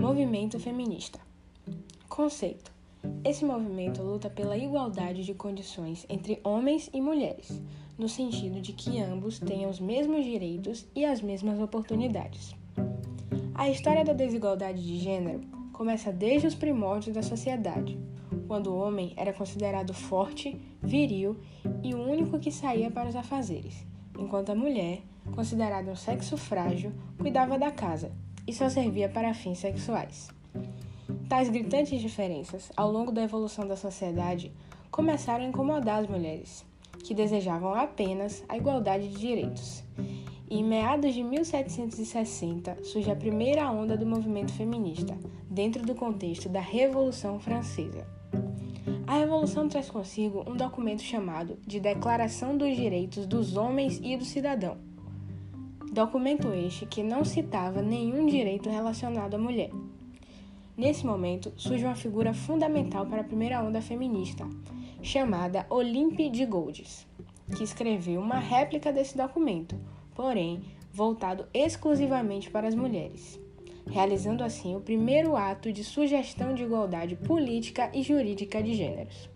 Movimento feminista. Conceito: esse movimento luta pela igualdade de condições entre homens e mulheres, no sentido de que ambos tenham os mesmos direitos e as mesmas oportunidades. A história da desigualdade de gênero começa desde os primórdios da sociedade, quando o homem era considerado forte, viril e o único que saía para os afazeres, enquanto a mulher, considerada um sexo frágil, cuidava da casa e só servia para fins sexuais. Tais gritantes diferenças, ao longo da evolução da sociedade, começaram a incomodar as mulheres, que desejavam apenas a igualdade de direitos. E em meados de 1760 surge a primeira onda do movimento feminista, dentro do contexto da Revolução Francesa. A Revolução traz consigo um documento chamado de Declaração dos Direitos dos Homens e do Cidadão. Documento este que não citava nenhum direito relacionado à mulher. Nesse momento, surge uma figura fundamental para a primeira onda feminista, chamada Olympe de Goldes, que escreveu uma réplica desse documento, porém voltado exclusivamente para as mulheres, realizando assim o primeiro ato de sugestão de igualdade política e jurídica de gêneros.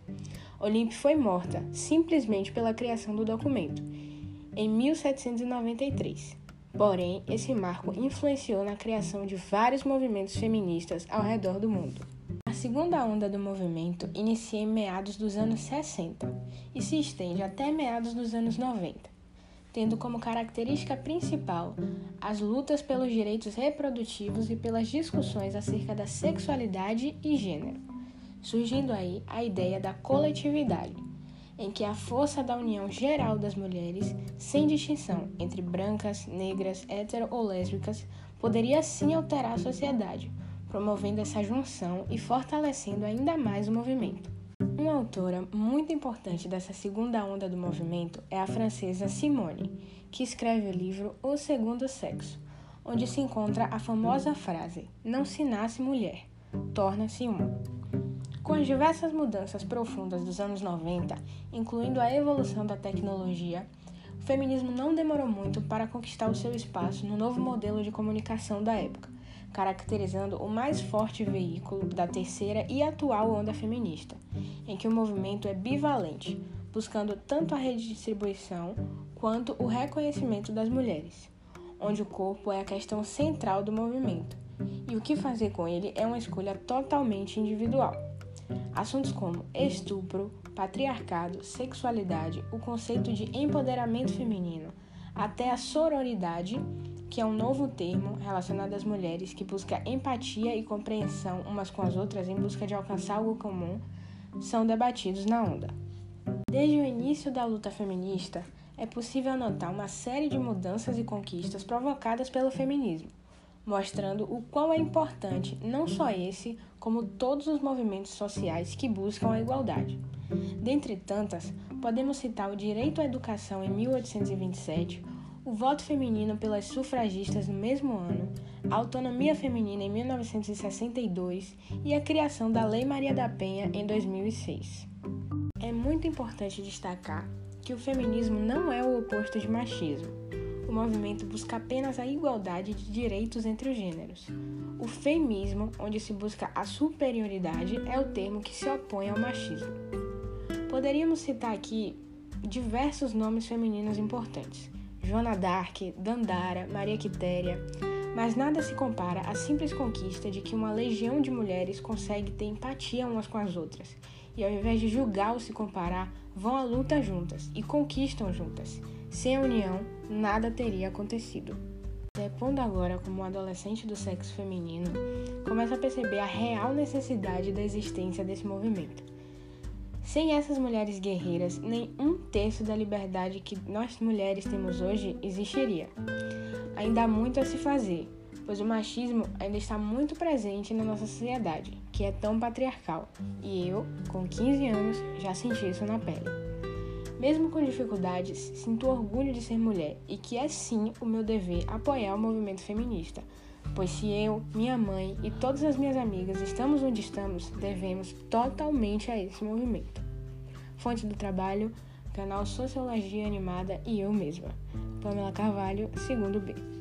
Olympe foi morta simplesmente pela criação do documento, em 1793 Porém, esse marco influenciou na criação de vários movimentos feministas ao redor do mundo. A segunda onda do movimento inicia em meados dos anos 60 e se estende até meados dos anos 90, tendo como característica principal as lutas pelos direitos reprodutivos e pelas discussões acerca da sexualidade e gênero, surgindo aí a ideia da coletividade em que a força da união geral das mulheres, sem distinção entre brancas, negras, hétero ou lésbicas, poderia sim alterar a sociedade, promovendo essa junção e fortalecendo ainda mais o movimento. Uma autora muito importante dessa segunda onda do movimento é a francesa Simone, que escreve o livro O Segundo Sexo, onde se encontra a famosa frase: Não se nasce mulher, torna-se uma. Com as diversas mudanças profundas dos anos 90, incluindo a evolução da tecnologia, o feminismo não demorou muito para conquistar o seu espaço no novo modelo de comunicação da época, caracterizando o mais forte veículo da terceira e atual onda feminista, em que o movimento é bivalente, buscando tanto a redistribuição quanto o reconhecimento das mulheres, onde o corpo é a questão central do movimento, e o que fazer com ele é uma escolha totalmente individual. Assuntos como estupro, patriarcado, sexualidade, o conceito de empoderamento feminino, até a sororidade, que é um novo termo relacionado às mulheres que busca empatia e compreensão umas com as outras em busca de alcançar algo comum, são debatidos na onda. Desde o início da luta feminista, é possível notar uma série de mudanças e conquistas provocadas pelo feminismo mostrando o quão é importante não só esse, como todos os movimentos sociais que buscam a igualdade. Dentre tantas, podemos citar o direito à educação em 1827, o voto feminino pelas sufragistas no mesmo ano, a autonomia feminina em 1962 e a criação da Lei Maria da Penha em 2006. É muito importante destacar que o feminismo não é o oposto de machismo movimento busca apenas a igualdade de direitos entre os gêneros. O feminismo, onde se busca a superioridade, é o termo que se opõe ao machismo. Poderíamos citar aqui diversos nomes femininos importantes: Joana d'Arc, Dandara, Maria Quitéria, mas nada se compara à simples conquista de que uma legião de mulheres consegue ter empatia umas com as outras e, ao invés de julgar ou se comparar, vão à luta juntas e conquistam juntas. Sem a união, nada teria acontecido. Depondo agora como adolescente do sexo feminino, começa a perceber a real necessidade da existência desse movimento. Sem essas mulheres guerreiras, nem um terço da liberdade que nós mulheres temos hoje existiria. Ainda há muito a se fazer, pois o machismo ainda está muito presente na nossa sociedade, que é tão patriarcal, e eu, com 15 anos, já senti isso na pele. Mesmo com dificuldades, sinto orgulho de ser mulher e que é sim o meu dever apoiar o movimento feminista, pois se eu, minha mãe e todas as minhas amigas estamos onde estamos, devemos totalmente a esse movimento. Fonte do trabalho, canal Sociologia Animada e eu mesma. Pamela Carvalho, segundo B.